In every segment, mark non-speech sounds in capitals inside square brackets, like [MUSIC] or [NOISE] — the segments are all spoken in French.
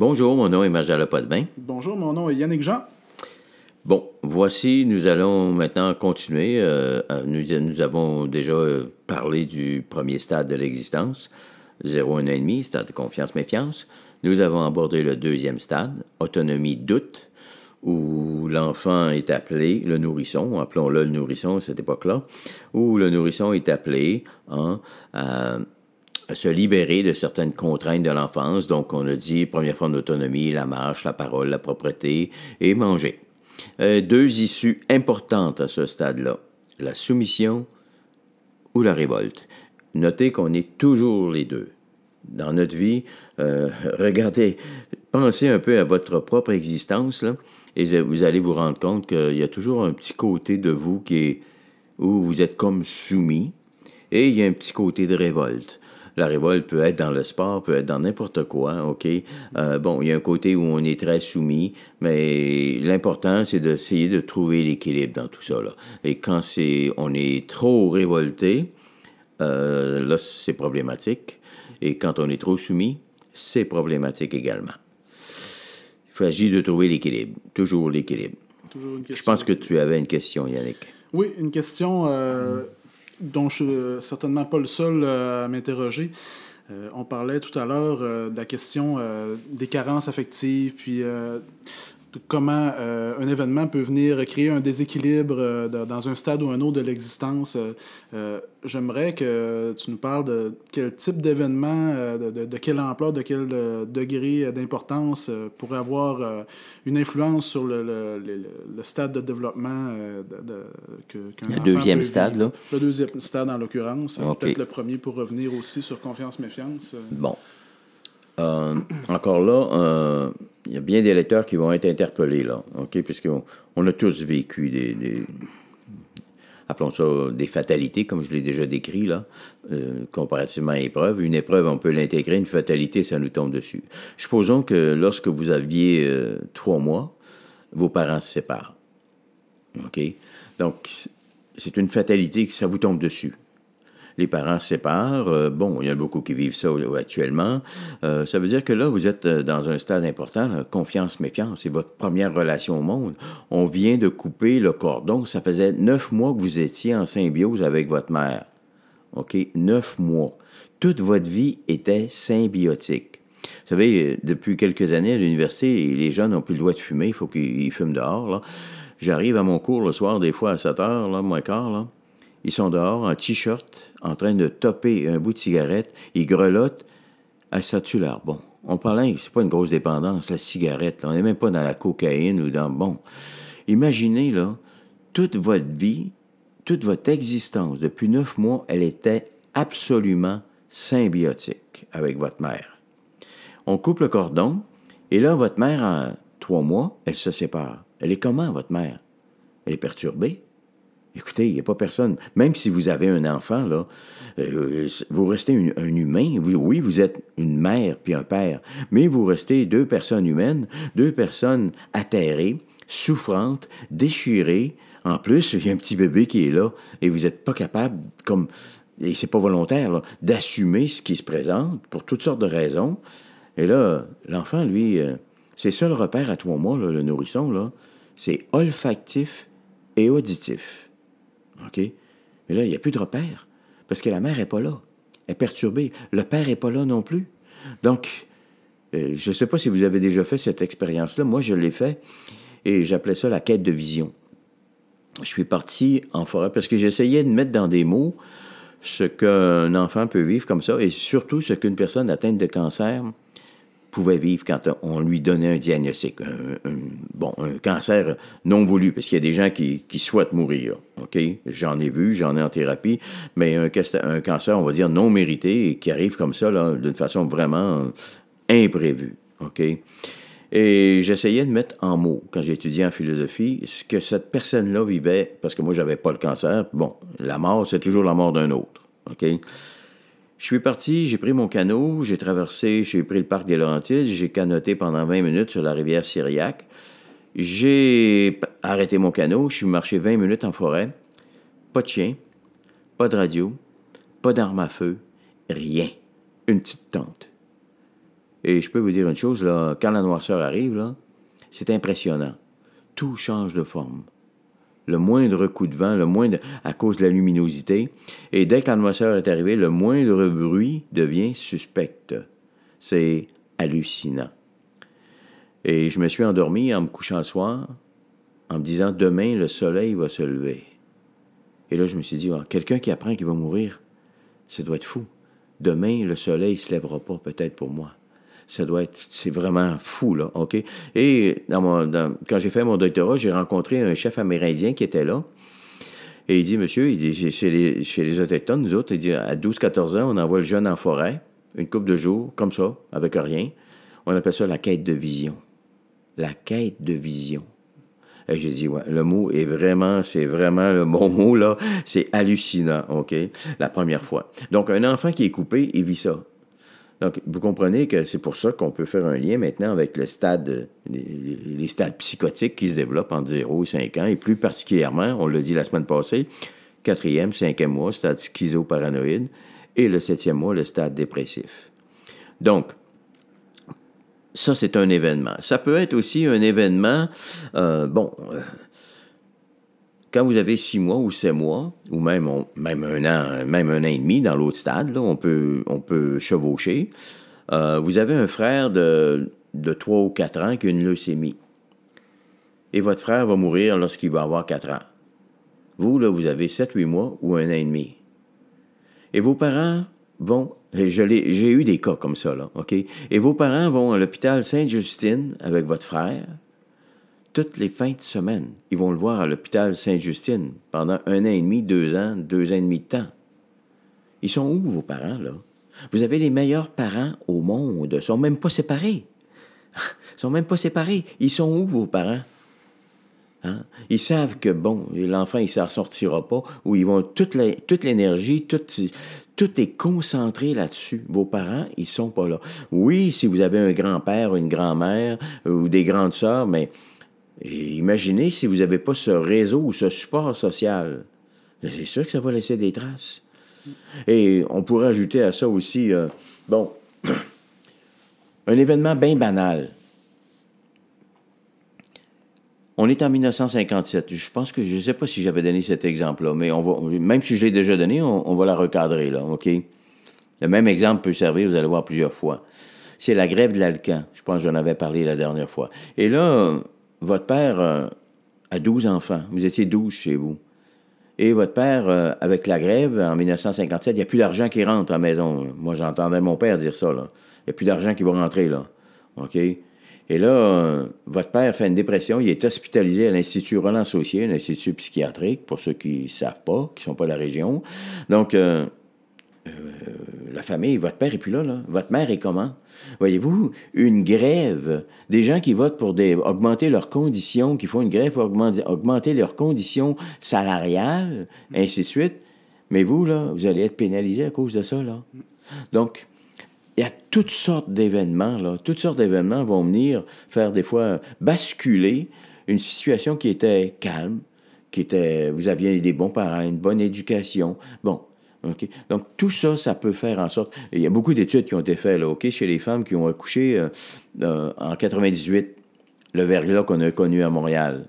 Bonjour, mon nom est Marjala Potvin. Bonjour, mon nom est Yannick Jean. Bon, voici, nous allons maintenant continuer. Euh, euh, nous, nous, avons déjà euh, parlé du premier stade de l'existence, 0, 1,5, stade de confiance-méfiance. Nous avons abordé le deuxième stade, autonomie doute, où l'enfant est appelé, le nourrisson, appelons-le le nourrisson à cette époque-là, où le nourrisson est appelé hein, à se libérer de certaines contraintes de l'enfance. Donc, on a dit, première forme d'autonomie, la marche, la parole, la propreté et manger. Euh, deux issues importantes à ce stade-là, la soumission ou la révolte. Notez qu'on est toujours les deux. Dans notre vie, euh, [LAUGHS] regardez, pensez un peu à votre propre existence, là, et vous allez vous rendre compte qu'il y a toujours un petit côté de vous qui est où vous êtes comme soumis, et il y a un petit côté de révolte. La révolte peut être dans le sport, peut être dans n'importe quoi, OK? Euh, bon, il y a un côté où on est très soumis, mais l'important, c'est d'essayer de trouver l'équilibre dans tout ça, là. Et quand c'est, on est trop révolté, euh, là, c'est problématique. Et quand on est trop soumis, c'est problématique également. Il s'agit de trouver l'équilibre, toujours l'équilibre. Je pense que tu avais une question, Yannick. Oui, une question euh, dont je suis certainement pas le seul euh, à m'interroger. Euh, on parlait tout à l'heure euh, de la question des carences affectives, puis comment euh, un événement peut venir créer un déséquilibre euh, dans un stade ou un autre de l'existence. Euh, j'aimerais que tu nous parles de quel type d'événement, de, de, quelle ampleur, de quel degré d'importance pourrait avoir une influence sur le, le, le, stade de développement de, que, Le deuxième stade, là. Le deuxième stade, en l'occurrence. Peut-être le premier pour revenir aussi sur confiance-méfiance. Bon. Encore là, il y a bien des lecteurs qui vont être interpellés, là, OK? Puisqu'on on a tous vécu des, appelons ça des fatalités, comme je l'ai déjà décrit, là, euh, comparativement à épreuve. Une épreuve, on peut l'intégrer, une fatalité, ça nous tombe dessus. Supposons que lorsque vous aviez euh, trois mois, vos parents se séparent. OK? Donc, c'est une fatalité que ça vous tombe dessus les parents se séparent. Euh, bon, il y en a beaucoup qui vivent ça actuellement. Euh, ça veut dire que là, vous êtes euh, dans un stade important, confiance, méfiance. C'est votre première relation au monde. On vient de couper le cordon. Ça faisait neuf mois que vous étiez en symbiose avec votre mère. OK? Neuf mois. Toute votre vie était symbiotique. Vous savez, depuis quelques années à l'université, les jeunes n'ont plus le droit de fumer. Il faut qu'ils fument dehors. J'arrive à mon cours le soir, des fois à 7 heures, là, moins quart. Ils sont dehors en t-shirt, en train de topper un bout de cigarette. Ils grelottent. Ah, ça tue bon. On parle, c'est pas une grosse dépendance, la cigarette. On n'est même pas dans la cocaïne ou dans. Bon. Imaginez, là, toute votre vie, toute votre existence, depuis neuf mois, elle était absolument symbiotique avec votre mère. On coupe le cordon, et là, votre mère, en trois mois, elle se sépare. Elle est comment, votre mère? Elle est perturbée. Écoutez, il n'y a pas personne. Même si vous avez un enfant, là, euh, vous restez un humain. oui, vous êtes une mère puis un père, mais vous restez deux personnes humaines, deux personnes atterrées, souffrantes, déchirées. En plus, il y a un petit bébé qui est là et vous n'êtes pas capable, comme et c'est pas volontaire, d'assumer ce qui se présente pour toutes sortes de raisons. Et là, l'enfant, lui, euh, ses seuls repères à trois mois, le nourrisson, là, c'est olfactif et auditif. OK? Mais là, il n'y a plus de repère parce que la mère n'est pas là. Elle est perturbée. Le père n'est pas là non plus. Donc, euh, je ne sais pas si vous avez déjà fait cette expérience-là. Moi, je l'ai fait et j'appelais ça la quête de vision. Je suis parti en forêt parce que j'essayais de mettre dans des mots ce qu'un enfant peut vivre comme ça et surtout ce qu'une personne atteinte de cancer pouvait vivre quand on lui donnait un diagnostic. Un, bon, un cancer non voulu, parce qu'il y a des gens qui, qui souhaitent mourir. OK? J'en ai vu, j'en ai en thérapie, mais un, cancer, on va dire, non mérité qui arrive comme ça, d'une façon vraiment imprévue. OK? Et j'essayais de mettre en mots, quand j'étudiais en philosophie, ce que cette personne-là vivait, parce que moi, j'avais pas le cancer. Bon, la mort, c'est toujours la mort d'un autre. OK? Je suis parti, j'ai pris mon canot, j'ai traversé, j'ai pris le parc des Laurentides, j'ai canoté pendant 20 minutes sur la rivière Syriac. J'ai arrêté mon canot, je suis marché 20 minutes en forêt. Pas de chien, pas de radio, pas d'arme à feu, rien. Une petite tente. Et je peux vous dire une chose, quand la noirceur arrive, là, c'est impressionnant. Tout change de forme. Le moindre coup de vent, le moindre à cause de la luminosité. Et dès que la noirceur est arrivée, le moindre bruit devient suspect. C'est hallucinant. Et je me suis endormi en me couchant le soir, en me disant demain le soleil va se lever. Et là, je me suis dit, ah, quelqu'un qui apprend qu'il va mourir, ça doit être fou. Demain, le soleil ne se lèvera pas peut-être pour moi. Ça doit être, c'est vraiment fou, là, OK? Et quand j'ai fait mon doctorat, j'ai rencontré un chef amérindien qui était là. Et il dit, monsieur, il dit, chez les, chez les Autochtones, nous autres, il dit, à 12-14 ans, on envoie le jeune en forêt, une couple de jours, comme ça, avec rien. On appelle ça la quête de vision. La quête de vision. Et j'ai dit, ouais, le mot est vraiment, c'est vraiment le bon [LAUGHS] mot, là. C'est hallucinant, OK? La première fois. Donc, un enfant qui est coupé, il vit ça. Donc, vous comprenez que c'est pour ça qu'on peut faire un lien maintenant avec le stade, les, stades psychotiques qui se développent entre 0 et 5 ans, et plus particulièrement, on l'a dit la semaine passée, quatrième, cinquième mois, stade schizoparanoïde, et le septième mois, le stade dépressif. Donc, ça, c'est un événement. Ça peut être aussi un événement, euh, bon, euh, quand vous avez six mois ou sept mois, ou même, un an, même un an et demi dans l'autre stade, on, peut, chevaucher, euh, vous avez un frère de, de 3 ou quatre ans qui a une leucémie. Et votre frère va mourir lorsqu'il va avoir quatre ans. Vous, là, vous avez sept, huit mois ou un an et demi. Et vos parents vont j'ai eu des cas comme ça, là? Et vos parents vont à l'hôpital Sainte-Justine avec votre frère toutes les fins de semaine. Ils vont le voir à l'hôpital Sainte-Justine pendant un an et demi, deux ans, deux ans et demi de temps. Ils sont où, vos parents, là? Vous avez les meilleurs parents au monde. Ils sont même pas séparés. [LAUGHS] Ils sont même pas séparés. Ils sont où, vos parents? Hein? Ils savent que, bon, l'enfant, il ne s'en ressortira pas, ou ils vont toute l'énergie, tout est concentré là-dessus. Vos parents, ils sont pas là. Oui, si vous avez un grand-père, une grand-mère ou des grandes sœurs, mais imaginez si vous n'avez pas ce réseau ou ce support social. C'est sûr que ça va laisser des traces. Et on pourrait ajouter à ça aussi, euh, bon, [CLEARS THROAT] un événement bien banal. On est en 1957. Je pense que je ne sais pas si j'avais donné cet exemple-là, mais on va, même si je l'ai déjà donné, on, va la recadrer, là, OK? Le même exemple peut servir, vous allez voir plusieurs fois. C'est la grève de l'Alcan. Je pense que j'en avais parlé la dernière fois. Et là, votre père euh, a 12 enfants. Vous étiez 12 chez vous. Et votre père, euh, avec la grève en 1957, il n'y a plus d'argent qui rentre à la maison. Moi, j'entendais mon père dire ça. Il n'y a plus d'argent qui va rentrer. là. OK? Et là, euh, votre père fait une dépression, il est hospitalisé à l'Institut Roland Saucier, un institut psychiatrique, pour ceux qui ne savent pas, qui ne sont pas de la région. Donc, la famille, votre père est plus là, là. Votre mère est comment? Voyez-vous, une grève, des gens qui votent pour des, augmenter leurs conditions, qui font une grève pour augmenter, augmenter leurs conditions salariales, ainsi de suite. Mais vous, là, vous allez être pénalisé à cause de ça, là. Donc, il y a toutes sortes d'événements, là. Toutes sortes d'événements vont venir faire des fois basculer une situation qui était calme, qui était, vous aviez des bons parents, une bonne éducation. Bon. Donc, tout ça, ça peut faire en sorte. Il y a beaucoup d'études qui ont été faites, chez les femmes qui ont accouché euh, euh, en 98, le verglas qu'on a connu à Montréal.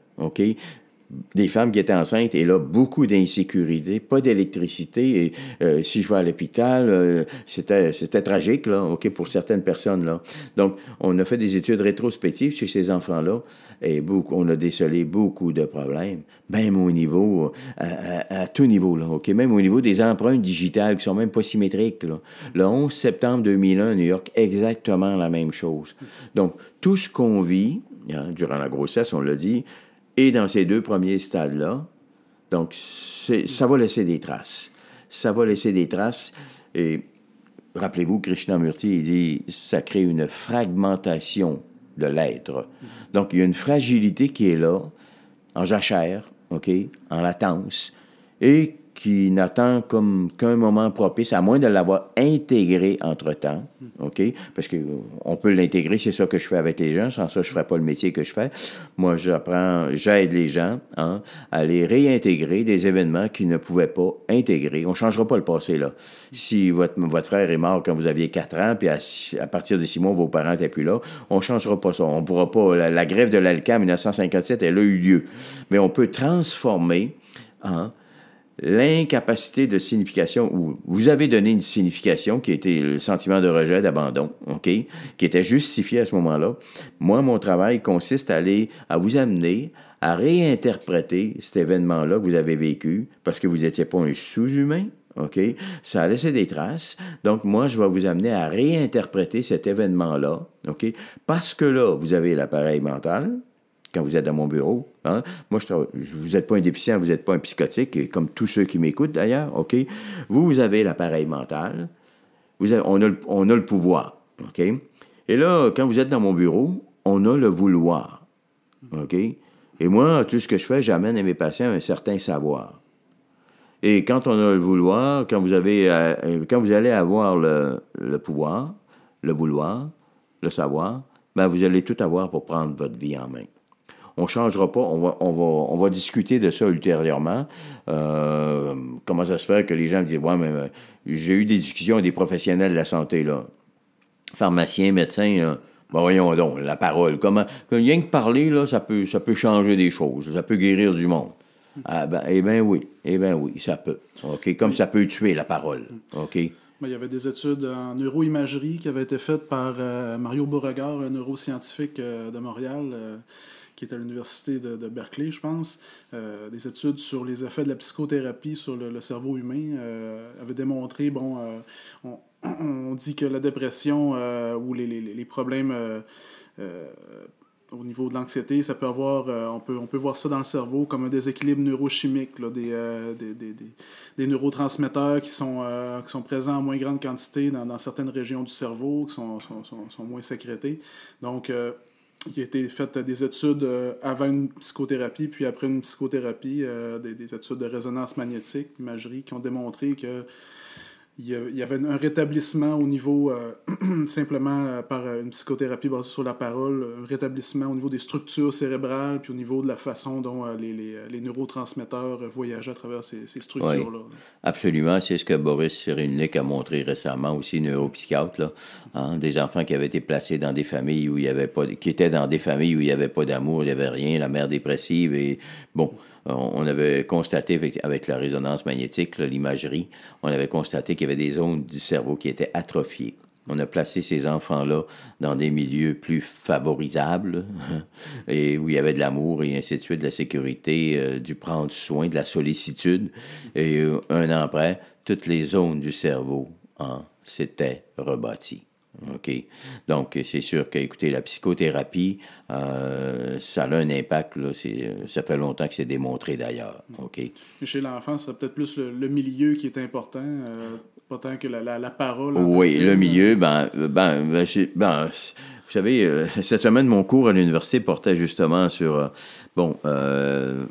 Des femmes qui étaient enceintes et là, beaucoup d'insécurité, pas d'électricité. Et euh, si je vais à l'hôpital, euh, c'était, c'était tragique, là, OK, pour certaines personnes, là. Donc, on a fait des études rétrospectives chez ces enfants-là et beaucoup, on a décelé beaucoup de problèmes, même au niveau, à, tout niveau, là, OK, même au niveau des empreintes digitales qui sont même pas symétriques, là. Le 11 septembre 2001 à New York, exactement la même chose. Donc, tout ce qu'on vit, hein, durant la grossesse, on l'a dit, et dans ces deux premiers stades-là, donc ça va laisser des traces. Ça va laisser des traces. Et rappelez-vous, Krishnamurti, il dit, ça crée une fragmentation de l'être. Donc, il y a une fragilité qui est là, en jachère, OK, en latence, et qui n'attend comme qu'un moment propice, à moins de l'avoir intégré entre-temps, OK? Parce qu'on peut l'intégrer, c'est ça que je fais avec les gens. Sans ça, je ne ferais pas le métier que je fais. Moi, j'apprends, j'aide les gens hein, à les réintégrer des événements qu'ils ne pouvaient pas intégrer. On ne changera pas le passé, là. Si votre, votre frère est mort quand vous aviez 4 ans, puis à, partir de 6 mois, vos parents n'étaient plus là, on ne changera pas ça. On pourra pas... La, grève de l'ALCA en 1957, elle a eu lieu. Mais on peut transformer... Hein, l'incapacité de signification, ou vous avez donné une signification qui était le sentiment de rejet, d'abandon, OK, qui était justifié à ce moment-là. Moi, mon travail consiste à aller, à vous amener à réinterpréter cet événement-là que vous avez vécu, parce que vous n'étiez pas un sous-humain, OK? Ça a laissé des traces. Donc, moi, je vais vous amener à réinterpréter cet événement-là, OK? Parce que là, vous avez l'appareil mental, quand vous êtes dans mon bureau. Hein? Moi, je, vous n'êtes pas un déficient, vous n'êtes pas un psychotique, comme tous ceux qui m'écoutent d'ailleurs, OK? Vous, vous avez l'appareil mental, vous on, a le, on, a le, pouvoir, OK? Et là, quand vous êtes dans mon bureau, on a le vouloir, OK? Et moi, tout ce que je fais, j'amène à mes patients un certain savoir. Et quand on a le vouloir, quand vous, avez, euh, quand vous allez avoir le, le pouvoir, le vouloir, le savoir, ben vous allez tout avoir pour prendre votre vie en main on ne changera pas. On va, discuter de ça ultérieurement. Euh, comment ça se fait que les gens disent mais euh, j'ai eu des discussions avec des professionnels de la santé, là. Pharmaciens, médecins, là. Ben voyons donc, la parole. Comment. Rien que parler, là, ça peut, changer des choses. Ça peut guérir du monde. Ah ben, eh bien oui, eh bien oui, ça peut. Comme ça peut tuer la parole. Il y avait des études en neuroimagerie qui avaient été faites par euh, Mario Beauregard, un neuroscientifique de Montréal qui est à l'université de, Berkeley, je pense, euh, des études sur les effets de la psychothérapie sur le, cerveau humain euh, avait démontré, bon, euh, on, [CLEARS THROAT] dit que la dépression ou les, problèmes au niveau de l'anxiété, ça peut avoir, on, peut, on peut voir ça dans le cerveau comme un déséquilibre neurochimique, des, des, des, des, neurotransmetteurs qui sont, qui sont présents en moins grande quantité dans, dans certaines régions du cerveau, qui sont, sont, sont, sont moins sécrétés. Donc, il a été fait des études euh, avant une psychothérapie, puis après une psychothérapie, euh, des, des, études de résonance magnétique, d'imagerie, qui ont démontré que il y avait un rétablissement au niveau, euh, [CLEARS THROAT] simplement euh, par une psychothérapie basée sur la parole, un rétablissement au niveau des structures cérébrales, puis au niveau de la façon dont euh, les, les, les, neurotransmetteurs voyageaient à travers ces, ces structures-là. absolument, c'est ce que Boris Cyrulnik a montré récemment aussi, neuropsychiatre, là, hein, des enfants qui avaient été placés dans des familles où il y avait pas, qui étaient dans des familles où il n'y avait pas d'amour, il n'y avait rien, la mère dépressive, et bon, on avait constaté avec, la résonance magnétique, l'imagerie, on avait constaté qu'il y avait des zones du cerveau qui étaient atrophiées. On a placé ces enfants-là dans des milieux plus favorisables [LAUGHS] et où il y avait de l'amour et ainsi de suite, de la sécurité, euh, du prendre soin, de la sollicitude. Et euh, un an après, toutes les zones du cerveau hein, s'étaient rebâties. OK? Donc, c'est sûr qu'écoutez, la psychothérapie, euh, ça a un impact. Là, ça fait longtemps que c'est démontré d'ailleurs. OK? Chez l'enfant, c'est peut-être plus le, milieu qui est important, euh, pas tant que la, la, parole. Oui, le milieu, ben, ben, ben, ben vous savez, euh, cette semaine, mon cours à l'université portait justement sur, bon,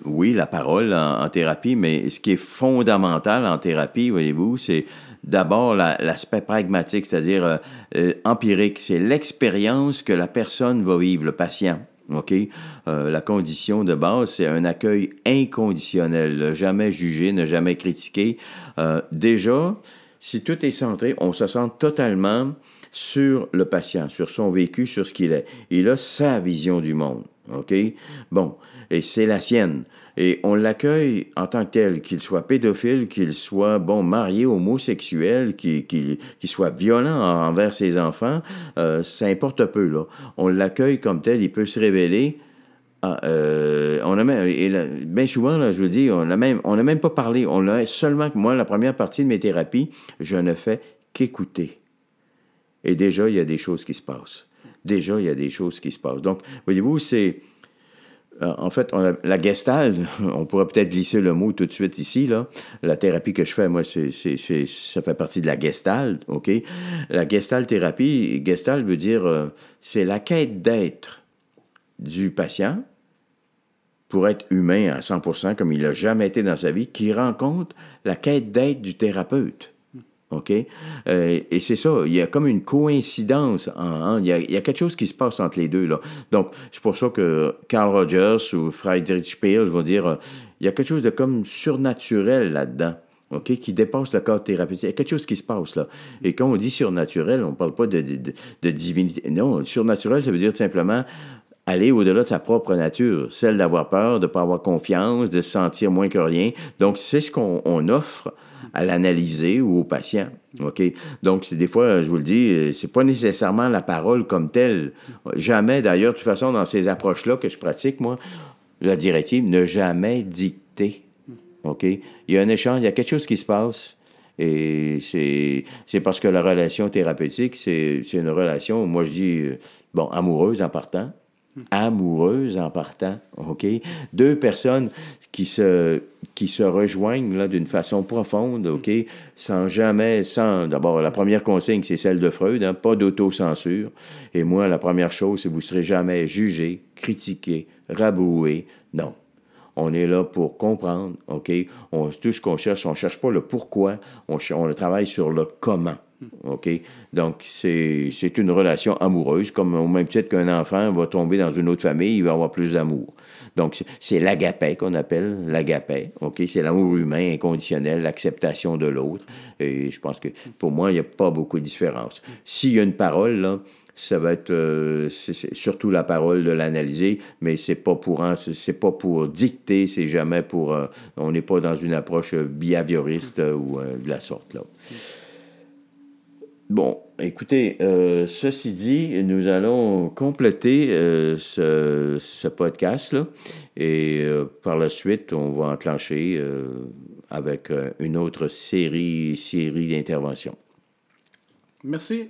oui, la parole en, thérapie, mais ce qui est fondamental en thérapie, voyez-vous, c'est d'abord l'aspect pragmatique, c'est-à-dire euh, euh, empirique. C'est l'expérience que la personne va vivre, le patient. Euh, la condition de base, c'est un accueil inconditionnel, ne jamais juger, ne jamais critiquer. déjà, si tout est centré, on se sent totalement sur le patient, sur son vécu, sur ce qu'il est. Il a sa vision du monde. Bon, et c'est la sienne. Et on l'accueille en tant que tel, qu'il soit pédophile, qu'il soit, bon, marié, homosexuel, qu'il soit violent envers ses enfants, euh, ça importe peu, là. On l'accueille comme tel, il peut se révéler. Ah, euh, on a même, et bien souvent, là, je vous dis, on n'a même, on même pas parlé. On a seulement, moi, la première partie de mes thérapies, je ne fais qu'écouter. Et déjà, il y a des choses qui se passent. Déjà, il y a des choses qui se passent. Donc, voyez-vous, c'est en fait, la gestalt, [LAUGHS] on pourrait peut-être glisser le mot tout de suite ici, là. La thérapie que je fais, moi, c'est, ça fait partie de la gestalt, OK? La gestalt thérapie, gestalt veut dire, euh, c'est la quête d'être du patient pour être humain à 100% comme il n'a jamais été dans sa vie, qui rencontre la quête d'aide du thérapeute. OK? Euh, et c'est ça, il y a comme une coïncidence, il, y a, quelque chose qui se passe entre les deux. Là. Donc, c'est pour ça que Carl Rogers ou Friedrich Spiel vont dire euh, il y a quelque chose de comme surnaturel là-dedans. OK, qui dépasse le corps thérapeutique. Il y a quelque chose qui se passe là. Et quand on dit surnaturel, on ne parle pas de, de, divinité. Non, surnaturel, ça veut dire simplement aller au-delà de sa propre nature, celle d'avoir peur, de ne pas avoir confiance, de se sentir moins que rien. Donc, c'est ce qu'on offre à l'analyser ou au patient. OK? Donc, des fois, je vous le dis, c'est pas nécessairement la parole comme telle. Jamais, d'ailleurs, de toute façon, dans ces approches-là que je pratique, moi, la directive, ne jamais dicter. OK? Il y a un échange, il y a quelque chose qui se passe. Et c'est parce que la relation thérapeutique, c'est une relation, moi je dis, bon, amoureuse en partant, amoureuse en partant, OK? Deux personnes qui se, rejoignent d'une façon profonde? Sans jamais, sans... D'abord, la première consigne, c'est celle de Freud, hein, pas d'autocensure. Et moi, la première chose, c'est vous ne serez jamais jugé, critiqué, raboué. Non. On est là pour comprendre, OK? On, tout ce qu'on cherche, on ne cherche pas le pourquoi, on, on travaille sur le comment. OK? Donc, c'est une relation amoureuse, comme au même titre qu'un enfant va tomber dans une autre famille, il va avoir plus d'amour. Donc, c'est l'agapé qu'on appelle, l'agapé, OK? C'est l'amour humain inconditionnel, l'acceptation de l'autre. Et je pense que, pour moi, il n'y a pas beaucoup de différence. S'il y a une parole, là, ça va être euh, surtout la parole de l'analyser, mais c'est pas pour c'est pas pour dicter, c'est jamais pour euh, on n'est pas dans une approche behavioriste ou euh, de la sorte là. Bon, écoutez, euh, ceci dit, nous allons compléter euh, ce, podcast-là et euh, par la suite, on va enclencher avec une autre série, série d'interventions. Merci.